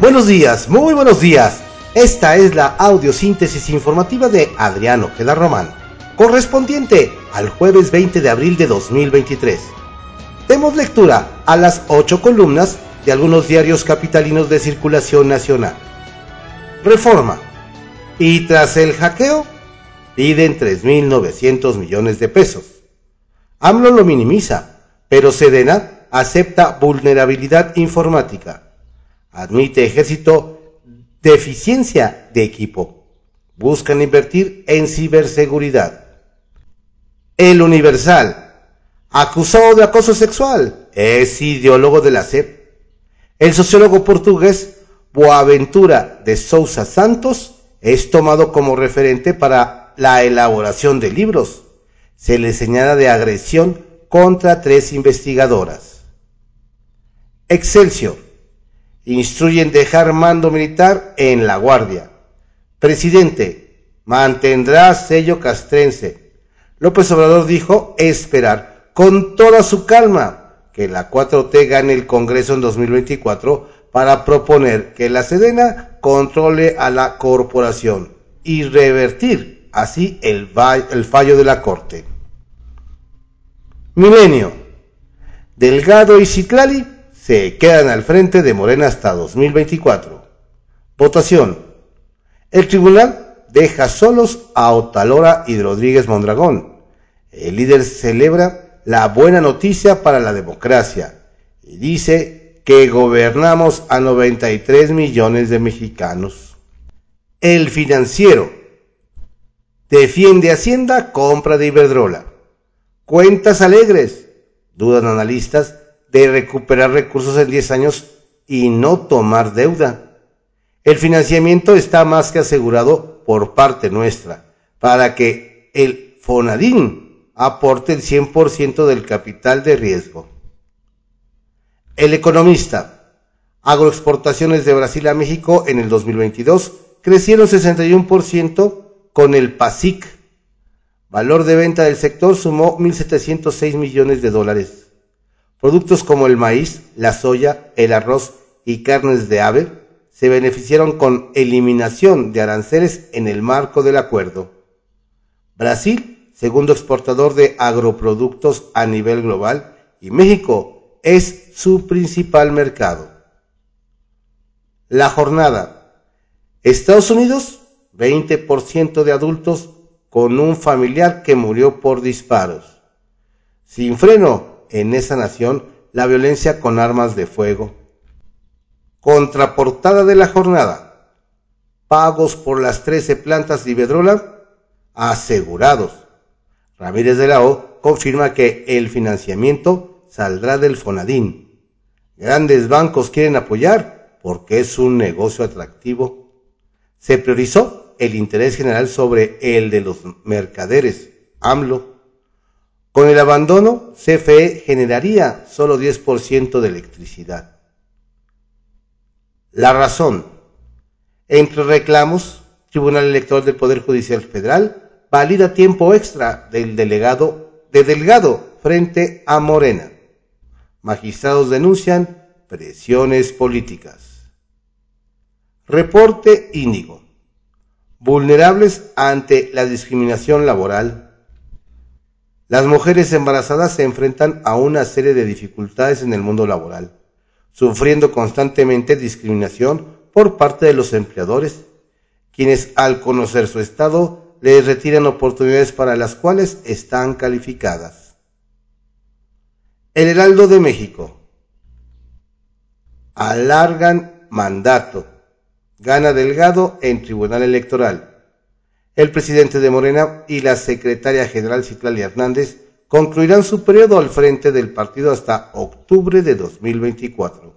Buenos días, muy buenos días. Esta es la audiosíntesis informativa de Adriano Ojeda Román, correspondiente al jueves 20 de abril de 2023. Demos lectura a las ocho columnas de algunos diarios capitalinos de circulación nacional. Reforma. Y tras el hackeo, piden 3.900 millones de pesos. AMLO lo minimiza, pero Sedena acepta vulnerabilidad informática. Admite ejército deficiencia de equipo. Buscan invertir en ciberseguridad. El Universal, acusado de acoso sexual, es ideólogo de la SEP. El sociólogo portugués Boaventura de Sousa Santos es tomado como referente para la elaboración de libros. Se le señala de agresión contra tres investigadoras. Excelsior. Instruyen dejar mando militar en la Guardia. Presidente. Mantendrá sello castrense. López Obrador dijo esperar con toda su calma que la 4T gane el Congreso en 2024 para proponer que la Sedena controle a la corporación y revertir así el, fallo de la Corte. Milenio. Delgado y Citlali se quedan al frente de Morena hasta 2024. Votación. El tribunal deja solos a Otalora y Rodríguez Mondragón. El líder celebra la buena noticia para la democracia y dice que gobernamos a 93 millones de mexicanos. El financiero defiende Hacienda compra de Iberdrola. Cuentas alegres, dudan analistas, de recuperar recursos en 10 años y no tomar deuda. El financiamiento está más que asegurado por parte nuestra para que el Fonadín aporte el 100% del capital de riesgo. El economista, agroexportaciones de Brasil a México en el 2022 crecieron 61% con el PASIC Valor de venta del sector sumó 1.706 millones de dólares. Productos como el maíz, la soya, el arroz y carnes de ave se beneficiaron con eliminación de aranceles en el marco del acuerdo. Brasil, segundo exportador de agroproductos a nivel global, y México es su principal mercado. La jornada. Estados Unidos, 20% de adultos con un familiar que murió por disparos. Sin freno en esa nación la violencia con armas de fuego. Contraportada de la jornada. Pagos por las 13 plantas de Iberdrola asegurados. Ramírez de la O confirma que el financiamiento saldrá del Fonadín. Grandes bancos quieren apoyar porque es un negocio atractivo. Se priorizó el interés general sobre el de los mercaderes, AMLO. Con el abandono, CFE generaría solo 10% de electricidad. La razón. Entre reclamos, Tribunal Electoral del Poder Judicial Federal valida tiempo extra del delegado de Delgado frente a Morena. Magistrados denuncian presiones políticas. Reporte Índigo vulnerables ante la discriminación laboral. Las mujeres embarazadas se enfrentan a una serie de dificultades en el mundo laboral, sufriendo constantemente discriminación por parte de los empleadores, quienes al conocer su estado les retiran oportunidades para las cuales están calificadas. El Heraldo de México. Alargan mandato Gana Delgado en Tribunal Electoral. El presidente de Morena y la secretaria general Citlali Hernández concluirán su periodo al frente del partido hasta octubre de 2024.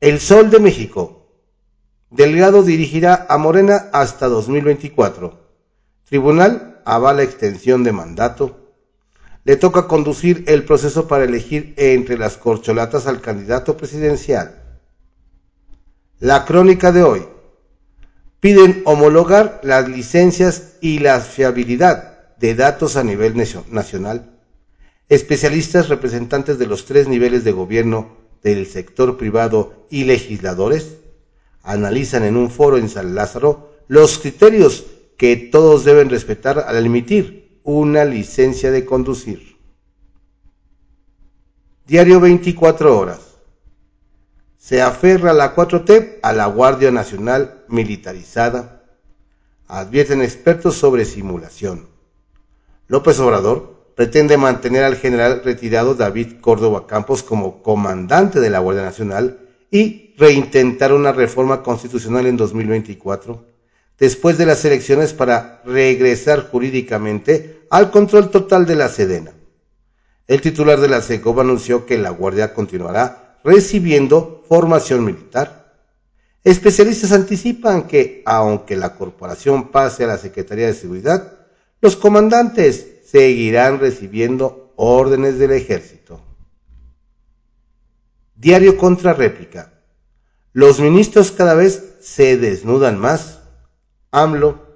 El Sol de México. Delgado dirigirá a Morena hasta 2024. Tribunal avala extensión de mandato. Le toca conducir el proceso para elegir entre las corcholatas al candidato presidencial. La crónica de hoy. Piden homologar las licencias y la fiabilidad de datos a nivel nacional. Especialistas representantes de los tres niveles de gobierno del sector privado y legisladores analizan en un foro en San Lázaro los criterios que todos deben respetar al emitir una licencia de conducir. Diario 24 horas. Se aferra la 4T a la Guardia Nacional militarizada. Advierten expertos sobre simulación. López Obrador pretende mantener al general retirado David Córdoba Campos como comandante de la Guardia Nacional y reintentar una reforma constitucional en 2024, después de las elecciones para regresar jurídicamente al control total de la Sedena. El titular de la SECOP anunció que la Guardia continuará recibiendo formación militar. Especialistas anticipan que, aunque la corporación pase a la Secretaría de Seguridad, los comandantes seguirán recibiendo órdenes del ejército. Diario contra réplica. Los ministros cada vez se desnudan más. AMLO,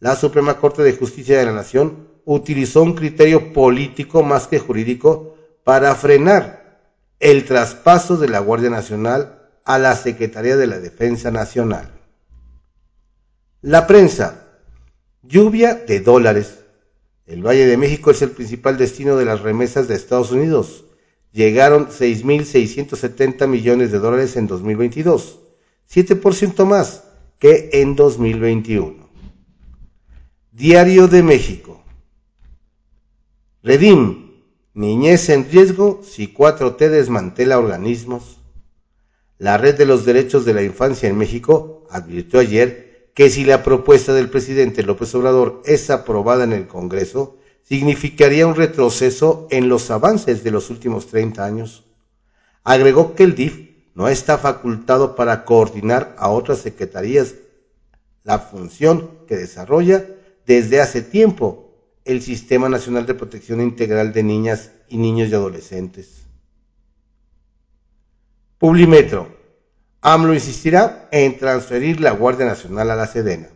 la Suprema Corte de Justicia de la Nación, utilizó un criterio político más que jurídico para frenar el traspaso de la Guardia Nacional a la Secretaría de la Defensa Nacional. La prensa. Lluvia de dólares. El Valle de México es el principal destino de las remesas de Estados Unidos llegaron 6.670 millones de dólares en 2022, 7% más que en 2021. Diario de México. Redim, niñez en riesgo si 4T desmantela organismos. La Red de los Derechos de la Infancia en México advirtió ayer que si la propuesta del presidente López Obrador es aprobada en el Congreso, significaría un retroceso en los avances de los últimos 30 años. Agregó que el DIF no está facultado para coordinar a otras secretarías la función que desarrolla desde hace tiempo el Sistema Nacional de Protección Integral de Niñas y Niños y Adolescentes. Publimetro. AMLO insistirá en transferir la Guardia Nacional a la Sedena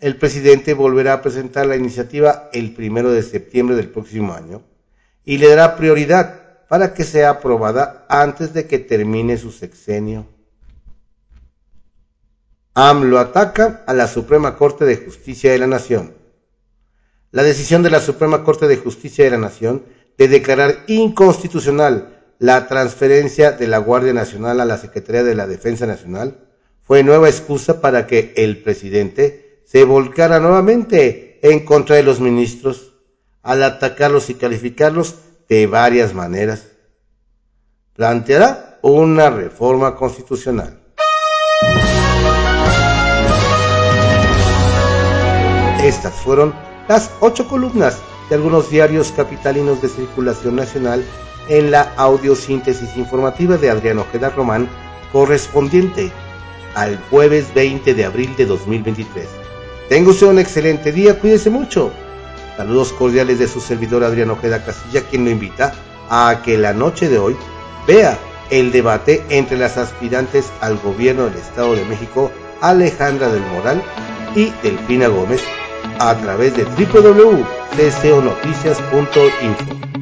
el presidente volverá a presentar la iniciativa el primero de septiembre del próximo año y le dará prioridad para que sea aprobada antes de que termine su sexenio. AMLO ataca a la Suprema Corte de Justicia de la Nación. La decisión de la Suprema Corte de Justicia de la Nación de declarar inconstitucional la transferencia de la Guardia Nacional a la Secretaría de la Defensa Nacional fue nueva excusa para que el presidente se volcara nuevamente en contra de los ministros al atacarlos y calificarlos de varias maneras. Planteará una reforma constitucional. Estas fueron las ocho columnas de algunos diarios capitalinos de circulación nacional en la audiosíntesis informativa de Adriano Ojeda Román correspondiente al jueves 20 de abril de 2023. Tenga usted un excelente día, cuídese mucho. Saludos cordiales de su servidor Adriano Ojeda Castilla, quien lo invita a que la noche de hoy vea el debate entre las aspirantes al gobierno del Estado de México, Alejandra del Moral y Delfina Gómez, a través de www.cconoticias.info.